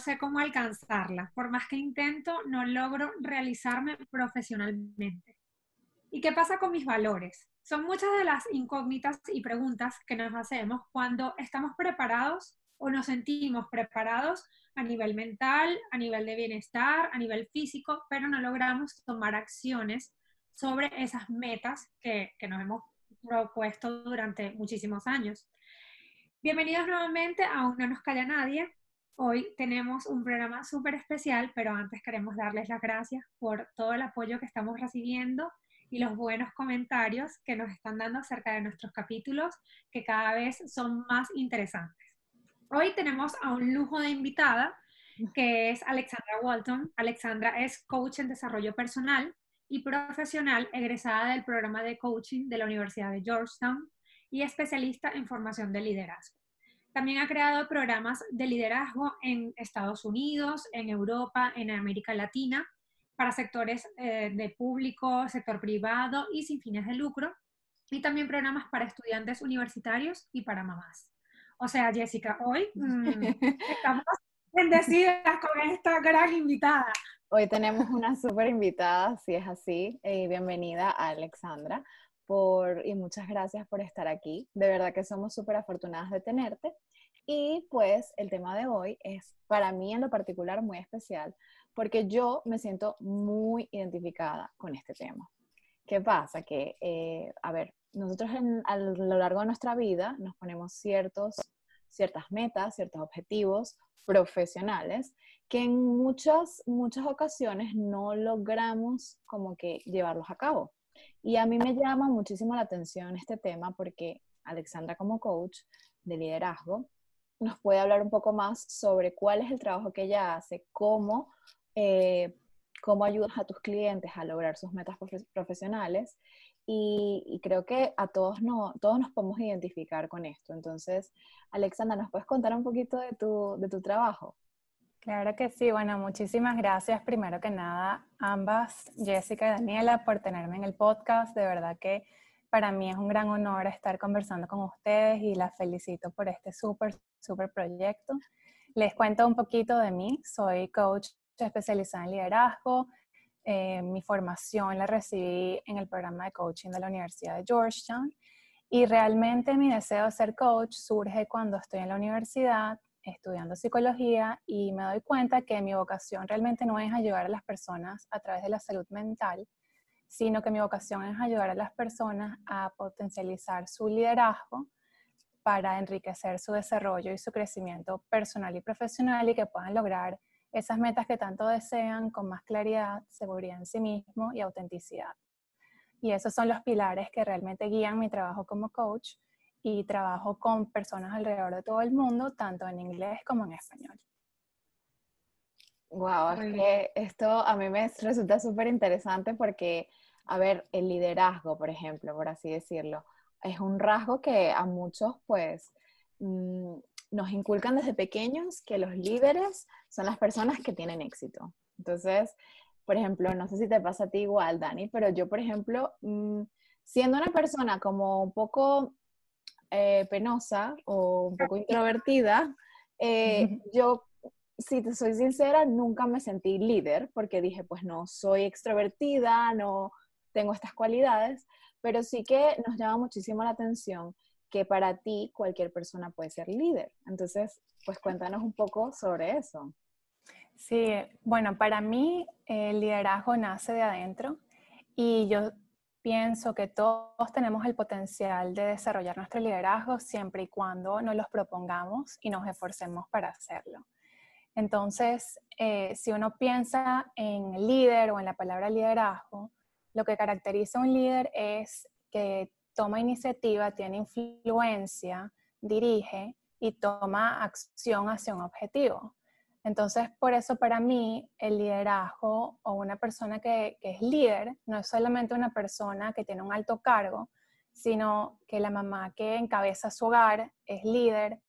Sé cómo alcanzarla. Por más que intento, no logro realizarme profesionalmente. ¿Y qué pasa con mis valores? Son muchas de las incógnitas y preguntas que nos hacemos cuando estamos preparados o nos sentimos preparados a nivel mental, a nivel de bienestar, a nivel físico, pero no logramos tomar acciones sobre esas metas que, que nos hemos propuesto durante muchísimos años. Bienvenidos nuevamente a Un No Nos Calla Nadie. Hoy tenemos un programa súper especial, pero antes queremos darles las gracias por todo el apoyo que estamos recibiendo y los buenos comentarios que nos están dando acerca de nuestros capítulos, que cada vez son más interesantes. Hoy tenemos a un lujo de invitada, que es Alexandra Walton. Alexandra es coach en desarrollo personal y profesional egresada del programa de coaching de la Universidad de Georgetown y especialista en formación de liderazgo. También ha creado programas de liderazgo en Estados Unidos, en Europa, en América Latina, para sectores eh, de público, sector privado y sin fines de lucro, y también programas para estudiantes universitarios y para mamás. O sea, Jessica, hoy mm, estamos bendecidas con esta gran invitada. Hoy tenemos una súper invitada, si es así, y bienvenida a Alexandra. Y muchas gracias por estar aquí. De verdad que somos súper afortunadas de tenerte. Y pues el tema de hoy es para mí en lo particular muy especial porque yo me siento muy identificada con este tema. ¿Qué pasa? Que, eh, a ver, nosotros a lo largo de nuestra vida nos ponemos ciertos, ciertas metas, ciertos objetivos profesionales que en muchas, muchas ocasiones no logramos como que llevarlos a cabo. Y a mí me llama muchísimo la atención este tema porque Alexandra como coach de liderazgo nos puede hablar un poco más sobre cuál es el trabajo que ella hace, cómo, eh, cómo ayudas a tus clientes a lograr sus metas profesionales. Y, creo que a todos, no, todos nos podemos identificar con esto. Entonces, Alexandra, ¿nos puedes contar un poquito de tu, de tu trabajo? Claro que sí. Bueno, muchísimas gracias primero que nada ambas, Jessica y Daniela, por tenerme en el podcast. De verdad que para mí es un gran honor estar conversando con ustedes y las felicito por este súper, súper proyecto. Les cuento un poquito de mí. Soy coach especializada en liderazgo. Eh, mi formación la recibí en el programa de coaching de la Universidad de Georgetown. Y realmente mi deseo de ser coach surge cuando estoy en la universidad estudiando psicología y me doy cuenta que mi vocación realmente no es ayudar a las personas a través de la salud mental, sino que mi vocación es ayudar a las personas a potencializar su liderazgo para enriquecer su desarrollo y su crecimiento personal y profesional y que puedan lograr esas metas que tanto desean con más claridad, seguridad en sí mismo y autenticidad. Y esos son los pilares que realmente guían mi trabajo como coach y trabajo con personas alrededor de todo el mundo, tanto en inglés como en español. Wow, es que esto a mí me resulta súper interesante porque, a ver, el liderazgo, por ejemplo, por así decirlo, es un rasgo que a muchos, pues, mm, nos inculcan desde pequeños que los líderes son las personas que tienen éxito. Entonces, por ejemplo, no sé si te pasa a ti igual, Dani, pero yo, por ejemplo, mm, siendo una persona como un poco eh, penosa o un poco introvertida, eh, yo, si te soy sincera, nunca me sentí líder porque dije, pues no soy extrovertida, no tengo estas cualidades, pero sí que nos llama muchísimo la atención que para ti cualquier persona puede ser líder. Entonces, pues cuéntanos un poco sobre eso. Sí, bueno, para mí el liderazgo nace de adentro y yo pienso que todos tenemos el potencial de desarrollar nuestro liderazgo siempre y cuando nos los propongamos y nos esforcemos para hacerlo. Entonces, eh, si uno piensa en líder o en la palabra liderazgo, lo que caracteriza a un líder es que toma iniciativa, tiene influencia, dirige y toma acción hacia un objetivo. Entonces, por eso para mí el liderazgo o una persona que, es líder no es solamente una persona que tiene un alto cargo, sino que la mamá que encabeza su hogar es líder,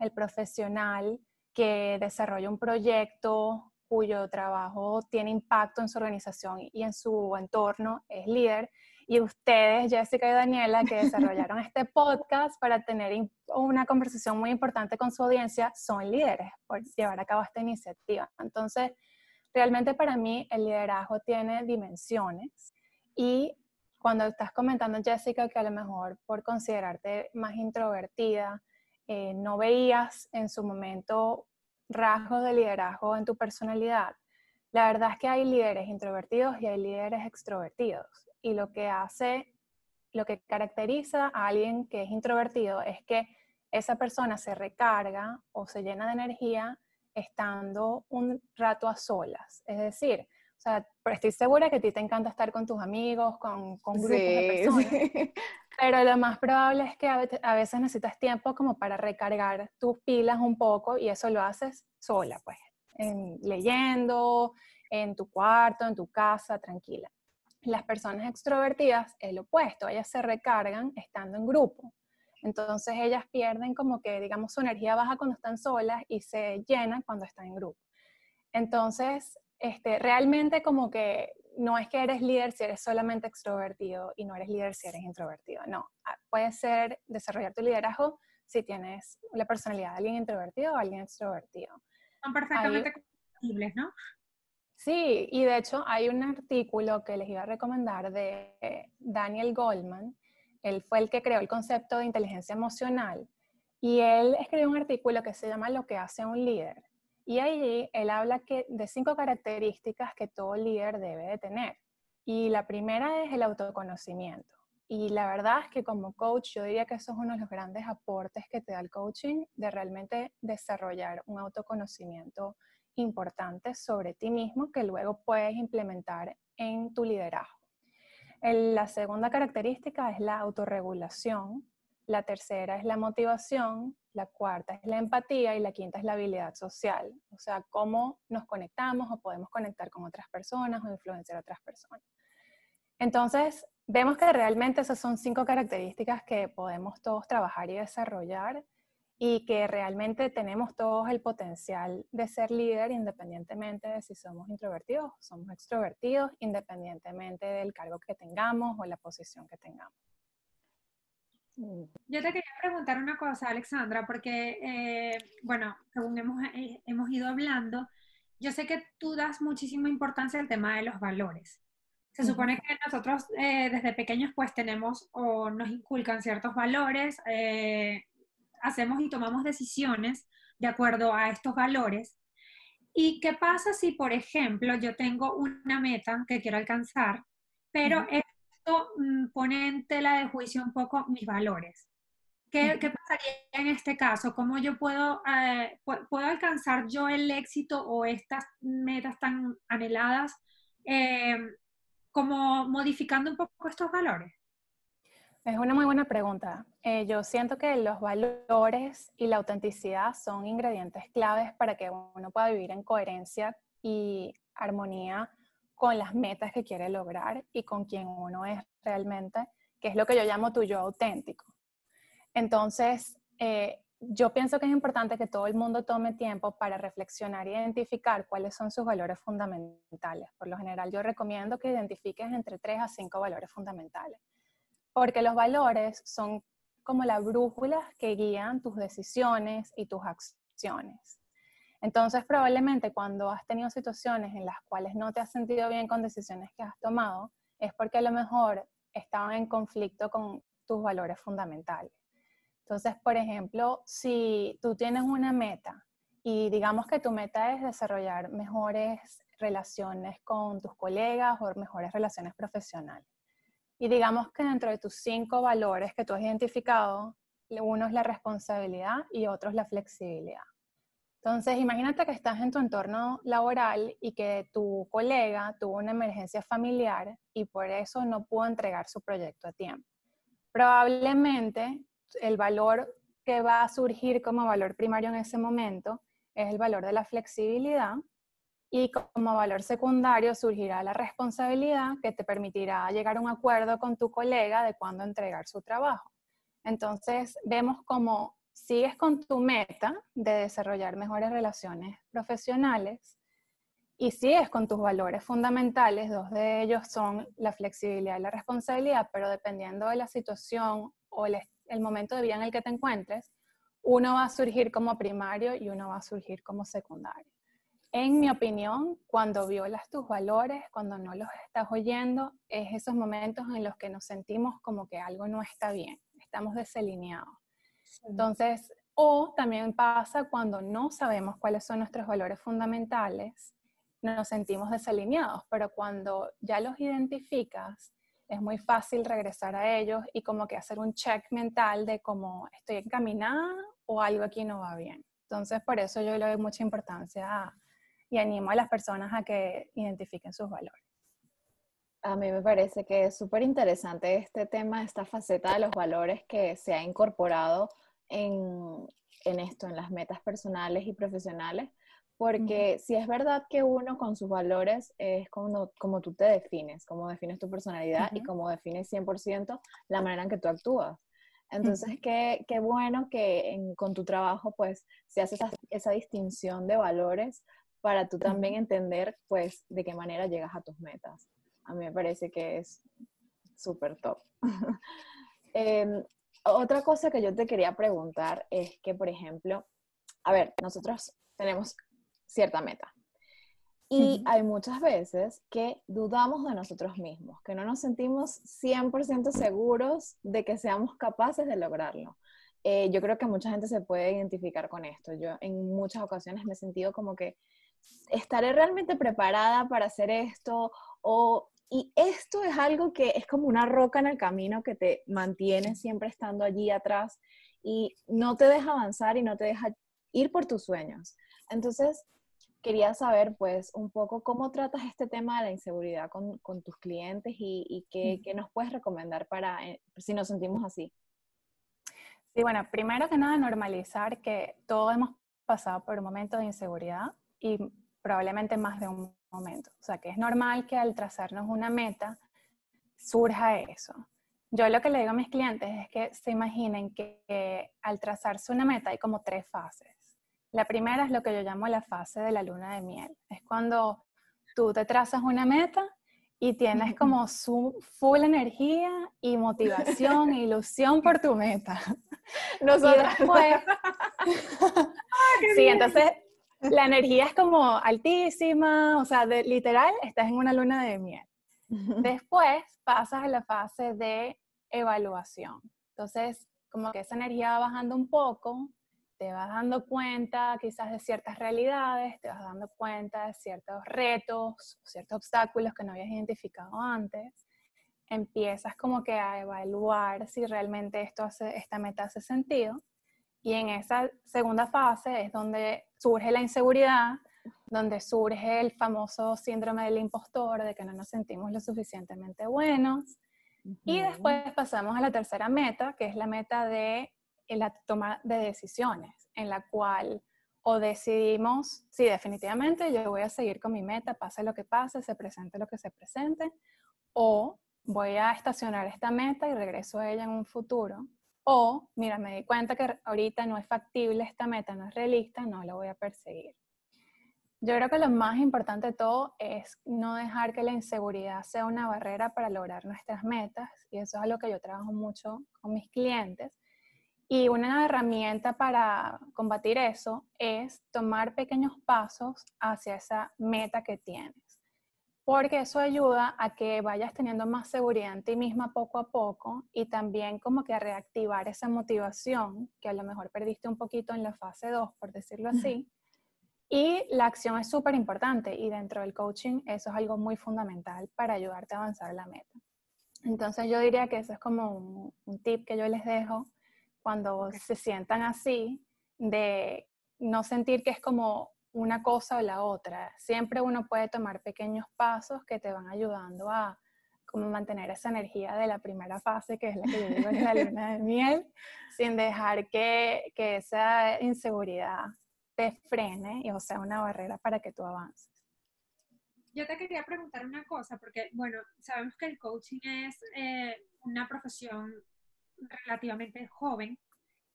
el profesional que desarrolla un proyecto cuyo trabajo tiene impacto en su organización y en su entorno es líder y ustedes, Jessica y Daniela, que desarrollaron este podcast para tener una conversación muy importante con su audiencia, son líderes por llevar a cabo esta iniciativa. Entonces, realmente para mí el liderazgo tiene dimensiones y cuando estás comentando, Jessica, que a lo mejor por considerarte más introvertida, eh, no veías en su momento rasgos de liderazgo en tu personalidad, la verdad es que hay líderes introvertidos y hay líderes extrovertidos y lo que hace, lo que caracteriza a alguien que es introvertido es que esa persona se recarga o se llena de energía estando un rato a solas. Es decir, o sea, estoy segura que a ti te encanta estar con tus amigos, con, con grupos de personas. Pero lo más probable es que a veces necesitas tiempo como para recargar tus pilas un poco y eso lo haces sola, pues, leyendo, en tu cuarto, en tu casa, tranquila. Las personas extrovertidas es lo opuesto, ellas se recargan estando en grupo. Entonces ellas pierden como que, digamos, su energía baja cuando están solas y se llenan cuando están en grupo. Entonces, este, realmente como que no es que eres líder si eres solamente extrovertido y no eres líder si eres introvertido. No, ah, puede ser desarrollar tu liderazgo si tienes la personalidad de alguien introvertido o alguien extrovertido. Son perfectamente compatibles, ¿no? Sí, y de hecho hay un artículo que les iba a recomendar de Daniel Goldman. Él fue el que creó el concepto de inteligencia emocional y él escribió un artículo que se llama Lo que hace un líder. Y allí él habla de cinco características que todo líder debe de tener. Y la primera es el autoconocimiento. Y la verdad es que como coach yo diría que eso es uno de los grandes aportes que te da el coaching, de realmente desarrollar un autoconocimiento importantes sobre ti mismo que luego puedes implementar en tu liderazgo. La segunda característica es la autorregulación, la tercera es la motivación, la cuarta es la empatía y la quinta es la habilidad social, o sea, cómo nos conectamos o podemos conectar con otras personas o influenciar a otras personas. Entonces, vemos que realmente esas son cinco características que podemos todos trabajar y desarrollar y que realmente tenemos todos el potencial de ser líder independientemente de si somos introvertidos o somos extrovertidos, independientemente del cargo que tengamos o la posición que tengamos. Yo te quería preguntar una cosa, Alexandra, porque, eh, bueno, según hemos, eh, hemos ido hablando, yo sé que tú das muchísima importancia al tema de los valores. Se supone que nosotros eh, desde pequeños pues tenemos o nos inculcan ciertos valores, hacemos y tomamos decisiones de acuerdo a estos valores. ¿Y qué pasa si, por ejemplo, yo tengo una meta que quiero alcanzar, pero esto mm, pone en tela de juicio un poco mis valores? ¿Qué, ¿qué pasaría en este caso? ¿Cómo yo puedo, eh, puedo alcanzar yo el éxito o estas metas tan anheladas eh, como modificando un poco estos valores? Es una muy buena pregunta. Eh, yo siento que los valores y la autenticidad son ingredientes claves para que uno pueda vivir en coherencia y armonía con las metas que quiere lograr y con quien uno es realmente, que es lo que yo llamo tu yo auténtico. Entonces, eh, yo pienso que es importante que todo el mundo tome tiempo para reflexionar e identificar cuáles son sus valores fundamentales. Por lo general, yo recomiendo que identifiques entre tres a cinco valores fundamentales porque los valores son como la brújula que guían tus decisiones y tus acciones. Entonces, probablemente cuando has tenido situaciones en las cuales no te has sentido bien con decisiones que has tomado, es porque a lo mejor estaban en conflicto con tus valores fundamentales. Entonces, por ejemplo, si tú tienes una meta y digamos que tu meta es desarrollar mejores relaciones con tus colegas o mejores relaciones profesionales, y digamos que dentro de tus cinco valores que tú has identificado, uno es la responsabilidad y otro es la flexibilidad. Entonces, imagínate que estás en tu entorno laboral y que tu colega tuvo una emergencia familiar y por eso no pudo entregar su proyecto a tiempo. Probablemente el valor que va a surgir como valor primario en ese momento es el valor de la flexibilidad y como valor secundario surgirá la responsabilidad que te permitirá llegar a un acuerdo con tu colega de cuándo entregar su trabajo. Entonces, vemos como sigues con tu meta de desarrollar mejores relaciones profesionales y sigues con tus valores fundamentales, dos de ellos son la flexibilidad y la responsabilidad, pero dependiendo de la situación o el momento de vida en el que te encuentres, uno va a surgir como primario y uno va a surgir como secundario. En mi opinión, cuando violas tus valores, cuando no los estás oyendo, es esos momentos en los que nos sentimos como que algo no está bien, estamos desalineados. Entonces, o también pasa cuando no sabemos cuáles son nuestros valores fundamentales, nos sentimos desalineados, pero cuando ya los identificas, es muy fácil regresar a ellos y como que hacer un check mental de cómo estoy encaminada o algo aquí no va bien. Entonces, por eso yo le doy mucha importancia y animo a las personas a que identifiquen sus valores. A mí me parece que es súper interesante este tema, esta faceta de los valores que se ha incorporado en, en esto, en las metas personales y profesionales, porque si es verdad que uno con sus valores es como, como tú te defines, como defines tu personalidad y como defines 100% la manera en que tú actúas. Entonces, qué, qué, bueno que con tu trabajo, pues, se hace esa, esa, distinción de valores para tú también entender, pues, de qué manera llegas a tus metas. A mí me parece que es súper top. Em, otra cosa que yo te quería preguntar es que, por ejemplo, a ver, nosotros tenemos cierta meta. Y hay muchas veces que dudamos de nosotros mismos, que no nos sentimos 100% seguros de que seamos capaces de lograrlo. Eh, yo creo que mucha gente se puede identificar con esto. Yo en muchas ocasiones me he sentido como que estaré realmente preparada para hacer esto o y esto es algo que es como una roca en el camino que te mantiene siempre estando allí atrás y no te deja avanzar y no te deja ir por tus sueños. Entonces, quería saber pues un poco cómo tratas este tema de la inseguridad con, con tus clientes y, y qué, qué, nos puedes recomendar para eh, si nos sentimos así. Sí, bueno, primero que nada normalizar que todos hemos pasado por un momento de inseguridad y probablemente más de un momento. O sea, que es normal que al trazarnos una meta surja eso. Yo lo que le digo a mis clientes es que se imaginen que, que al trazarse una meta hay como tres fases. La primera es lo que yo llamo la fase de la luna de miel. Es cuando tú te trazas una meta y tienes como su full energía y motivación e ilusión por tu meta. Nosotras. pues sí, entonces la energía es como altísima, o sea, de, literal, estás en una luna de miel. Después pasas a la fase de evaluación. Entonces, como que esa energía va bajando un poco, te vas dando cuenta quizás de ciertas realidades, te vas dando cuenta de ciertos retos, ciertos obstáculos que no habías identificado antes, empiezas como que a evaluar si realmente esto hace, esta meta hace sentido y en esa segunda fase es donde surge la inseguridad, donde surge el famoso síndrome del impostor, de que no nos sentimos lo suficientemente buenos. Y después pasamos a la tercera meta, que es la meta de en la toma de decisiones, en la cual o decidimos, sí, definitivamente yo voy a seguir con mi meta, pase lo que pase, se presente lo que se presente, o voy a estacionar esta meta y regreso a ella en un futuro, o mira, me di cuenta que ahorita no es factible esta meta, no es realista, no la voy a perseguir. Yo creo que lo más importante de todo es no dejar que la inseguridad sea una barrera para lograr nuestras metas, y eso es algo que yo trabajo mucho con mis clientes, y una herramienta para combatir eso es tomar pequeños pasos hacia esa meta que tienes, porque eso ayuda a que vayas teniendo más seguridad en ti misma poco a poco y también como que a reactivar esa motivación que a lo mejor perdiste un poquito en la fase 2, por decirlo así. Y la acción es súper importante y dentro del coaching eso es algo muy fundamental para ayudarte a avanzar la meta. Entonces yo diría que eso es como un, un tip que yo les dejo cuando se sientan así, de no sentir que es como una cosa o la otra. Siempre uno puede tomar pequeños pasos que te van ayudando a como mantener esa energía de la primera fase, que es la que yo digo en la luna de miel, sin dejar que, que esa inseguridad te frene y o sea una barrera para que tú avances. Yo te quería preguntar una cosa, porque, bueno, sabemos que el coaching es eh, una profesión relativamente joven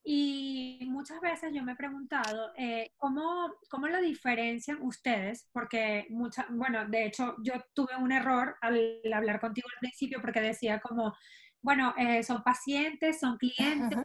y muchas veces yo me he preguntado eh, ¿cómo, ¿cómo, lo diferencian ustedes, porque, mucha, bueno, de hecho yo tuve un error al hablar contigo al principio porque decía como, bueno, eh, son pacientes, son clientes.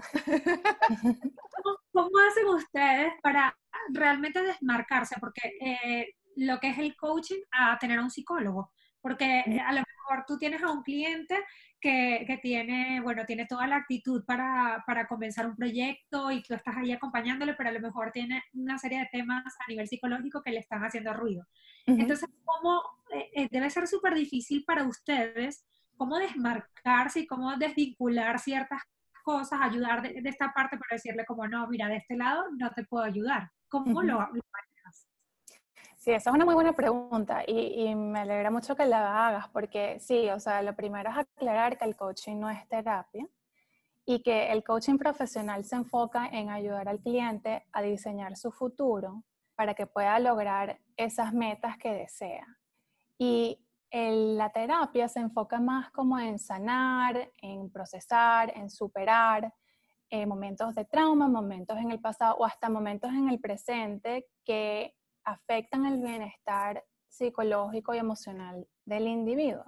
¿Cómo, ¿Cómo, hacen ustedes para realmente desmarcarse? Porque lo que es el coaching a tener a un psicólogo, porque a lo mejor tú tienes a un cliente que, que tiene, bueno, tiene toda la actitud para, para, comenzar un proyecto y tú estás ahí acompañándole, pero a lo mejor tiene una serie de temas a nivel psicológico que le están haciendo ruido. Entonces, ¿cómo, eh, eh, debe ser súper difícil para ustedes cómo desmarcarse y cómo desvincular ciertas cosas, ayudar de, esta parte para decirle como, no, mira, de este lado no te puedo ayudar. ¿Cómo lo, lo Sí, esa es una muy buena pregunta y, me alegra mucho que la hagas porque sí, o sea, lo primero es aclarar que el coaching no es terapia y que el coaching profesional se enfoca en ayudar al cliente a diseñar su futuro para que pueda lograr esas metas que desea. Y la terapia se enfoca más como en sanar, en procesar, en superar eh, momentos de trauma, momentos en el pasado o hasta momentos en el presente que afectan el bienestar psicológico y emocional del individuo.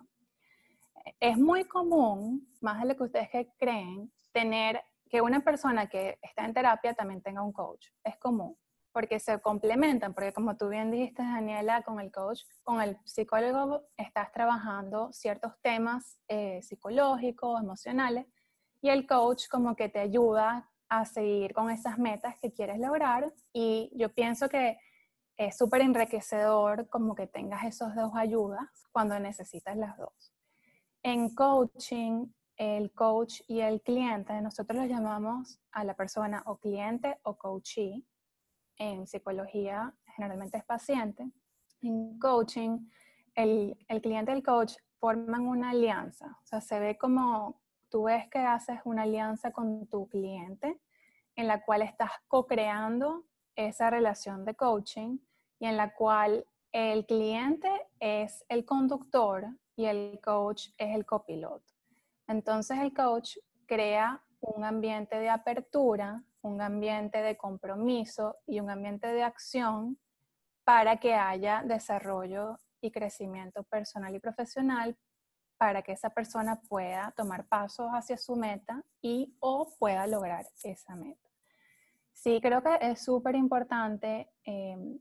Es muy común, más de lo que ustedes creen, tener que una persona que está en terapia también tenga un coach. Es común, porque se complementan, porque como tú bien dijiste, Daniela, con el coach, con el psicólogo estás trabajando ciertos temas eh, psicológicos, emocionales, y el coach como que te ayuda a seguir con esas metas que quieres lograr. Y yo pienso que es súper enriquecedor como que tengas esos dos ayudas cuando necesitas las dos. En coaching, el coach y el cliente, nosotros los llamamos a la persona o cliente o coachee. En psicología generalmente es paciente. En coaching, el, el cliente y el coach forman una alianza. O sea, se ve como tú ves que haces una alianza con tu cliente en la cual estás co-creando esa relación de coaching y en la cual el cliente es el conductor y el coach es el copiloto. Entonces el coach crea un ambiente de apertura, un ambiente de compromiso y un ambiente de acción para que haya desarrollo y crecimiento personal y profesional para que esa persona pueda tomar pasos hacia su meta y o pueda lograr esa meta. Sí, creo que es súper importante em,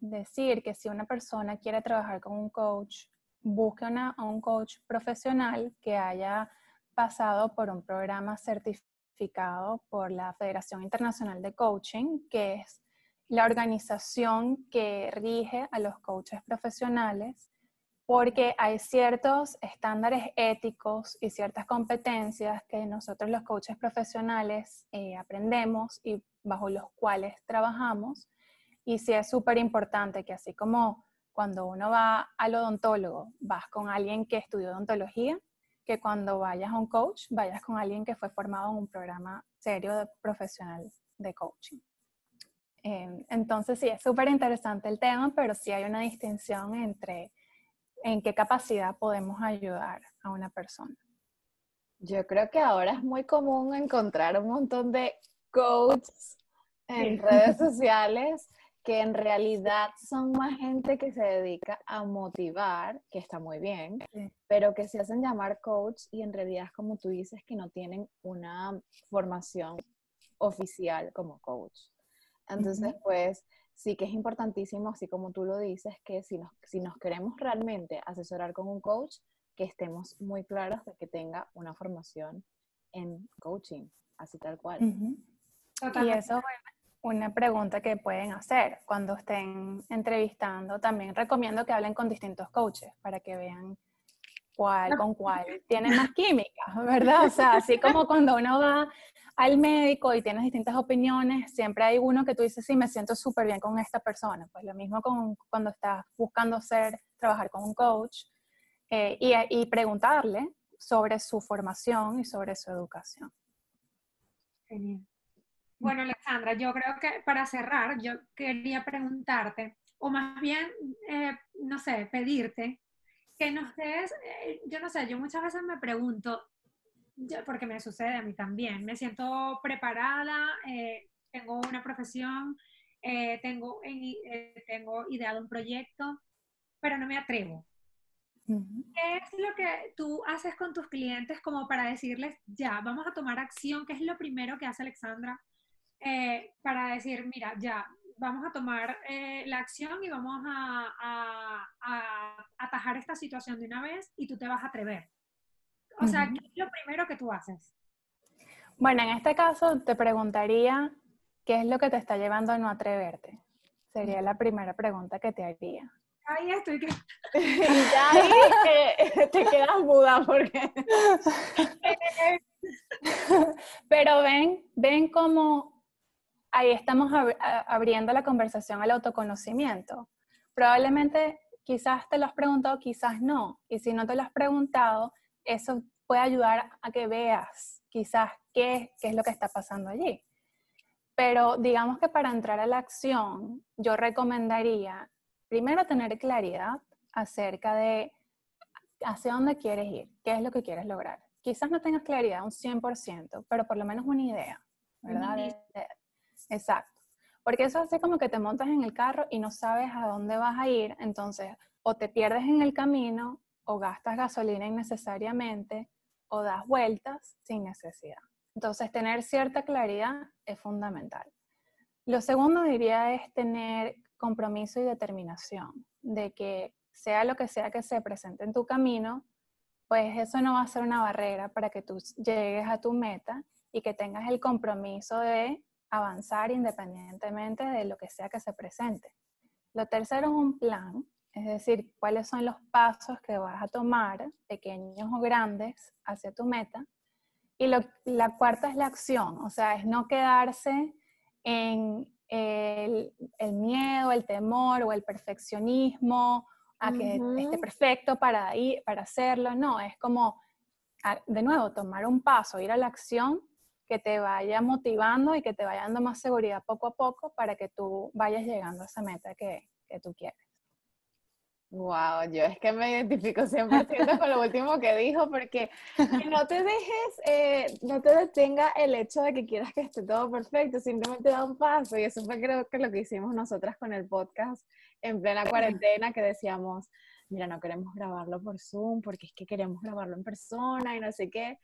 decir que si una persona quiere trabajar con un coach, busque a un coach profesional que haya pasado por un programa certificado por la Federación Internacional de Coaching, que es la organización que rige a los coaches profesionales, porque hay ciertos estándares éticos y ciertas competencias que nosotros los coaches profesionales eh, aprendemos y bajo los cuales trabajamos y sí es súper importante que así como cuando uno va al odontólogo, vas con alguien que estudió odontología, que cuando vayas a un coach, vayas con alguien que fue formado en un programa serio de profesional de coaching. Em, entonces sí, es súper interesante el tema, pero sí hay una distinción entre en qué capacidad podemos ayudar a una persona. Yo creo que ahora es muy común encontrar un montón de coaches en redes sociales que en realidad son más gente que se dedica a motivar, que está muy bien, pero que se hacen llamar coach y en realidad, como tú dices, que no tienen una formación oficial como coach. Entonces, pues sí que es importantísimo, así como tú lo dices, que si nos, si nos queremos realmente asesorar con un coach, que estemos muy claros de que tenga una formación en coaching, así tal cual. Y eso, una pregunta que pueden hacer cuando estén entrevistando. También recomiendo que hablen con distintos coaches para que vean cuál con cuál tiene más química, ¿verdad? O sea, así como cuando uno va al médico y tienes distintas opiniones, siempre hay uno que tú dices, sí, me siento súper bien con esta persona. Pues lo mismo con, cuando estás buscando ser, trabajar con un coach. eh, y, y preguntarle sobre su formación y sobre su educación. Genial. Bueno, Alexandra, yo creo que para cerrar, yo quería preguntarte, o más bien, eh, no sé, pedirte que nos des, eh, yo no sé, yo muchas veces me pregunto, porque me sucede a mí también, me siento preparada, eh, tengo una profesión, tengo, tengo ideado un proyecto, pero no me atrevo. ¿Qué es lo que tú haces con tus clientes como para decirles, ya, vamos a tomar acción? ¿Qué es lo primero que hace Alexandra eh, para decir, mira, ya, vamos a tomar eh, la acción y vamos a, atajar esta situación de una vez y tú te vas a atrever? O sea, ¿qué es lo primero que tú haces? Bueno, en este caso te preguntaría, ¿qué es lo que te está llevando a no atreverte? Sería la primera pregunta que te haría ahí estoy que... y ya ahí te quedas muda porque... Pero ven, ven cómo ahí estamos abriendo la conversación al autoconocimiento. Probablemente quizás te lo has preguntado, quizás no. Y si no te lo has preguntado, eso puede ayudar a que veas quizás qué, qué es lo que está pasando allí. Pero digamos que para entrar a la acción, yo recomendaría primero tener claridad acerca de hacia dónde quieres ir, qué es lo que quieres lograr. Quizás no tengas claridad un 100%, pero por lo menos una idea, ¿verdad? Exacto. Porque eso hace como que te montas en el carro y no sabes a dónde vas a ir, entonces o te pierdes en el camino o gastas gasolina innecesariamente o das vueltas sin necesidad. Entonces, tener cierta claridad es fundamental. Lo segundo diría es tener compromiso y determinación de que sea lo que sea que se presente en tu camino, pues eso no va a ser una barrera para que tú llegues a tu meta y que tengas el compromiso de avanzar independientemente de lo que sea que se presente. Lo tercero es un plan, es decir, cuáles son los pasos que vas a tomar, pequeños o grandes, hacia tu meta. Y la cuarta es la acción, o sea, es no quedarse en el, miedo, el temor o el perfeccionismo a que esté perfecto para, ir, para hacerlo. No, es como, de nuevo, tomar un paso, ir a la acción que te vaya motivando y que te vaya dando más seguridad poco a poco para que tú vayas llegando a esa meta que, que tú quieres. Wow, yo es que me identifico 100% con lo último que dijo, porque no te dejes, eh, no te detenga el hecho de que quieras que esté todo perfecto, simplemente da un paso. Y eso fue creo que lo que hicimos nosotras con el podcast en plena cuarentena, que decíamos, mira, no queremos grabarlo por Zoom porque es que queremos grabarlo en persona y no sé qué.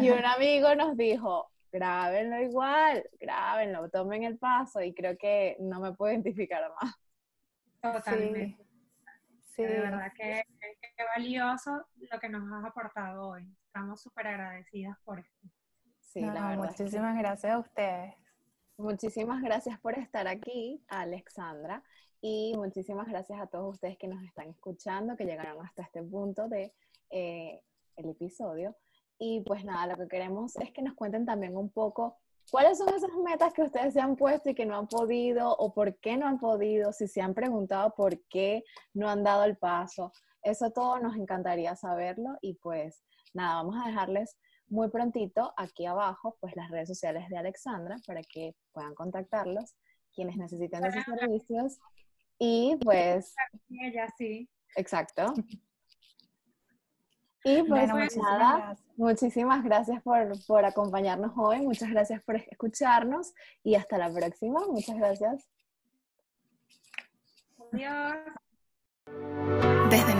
Y un amigo nos dijo, grábenlo igual, grábenlo, tomen el paso y creo que no me puedo identificar más. Totalmente. De verdad que, valioso lo que nos has aportado hoy. Estamos súper agradecidas por esto. Sí, la verdad. Muchísimas gracias a ustedes. Muchísimas gracias por estar aquí, Alexandra, y muchísimas gracias a todos ustedes que nos están escuchando, que llegaron hasta este punto de eh, el episodio. Y pues nada, lo que queremos es que nos cuenten también un poco ¿Cuáles son esas metas que ustedes se han puesto y que no han podido o por qué no han podido? Si se han preguntado por qué no han dado el paso. Eso todo nos encantaría saberlo y pues nada, vamos a dejarles muy prontito aquí abajo pues las redes sociales de Alexandra para que puedan contactarlos quienes necesiten de sus servicios y pues... Ella sí. Exacto. Y pues nada, muchísimas gracias por, por acompañarnos hoy, muchas gracias por escucharnos y hasta la próxima. Muchas gracias. Adiós.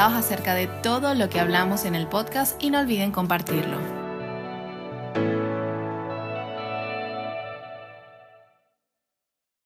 acerca de todo lo que hablamos en el podcast y no olviden compartirlo.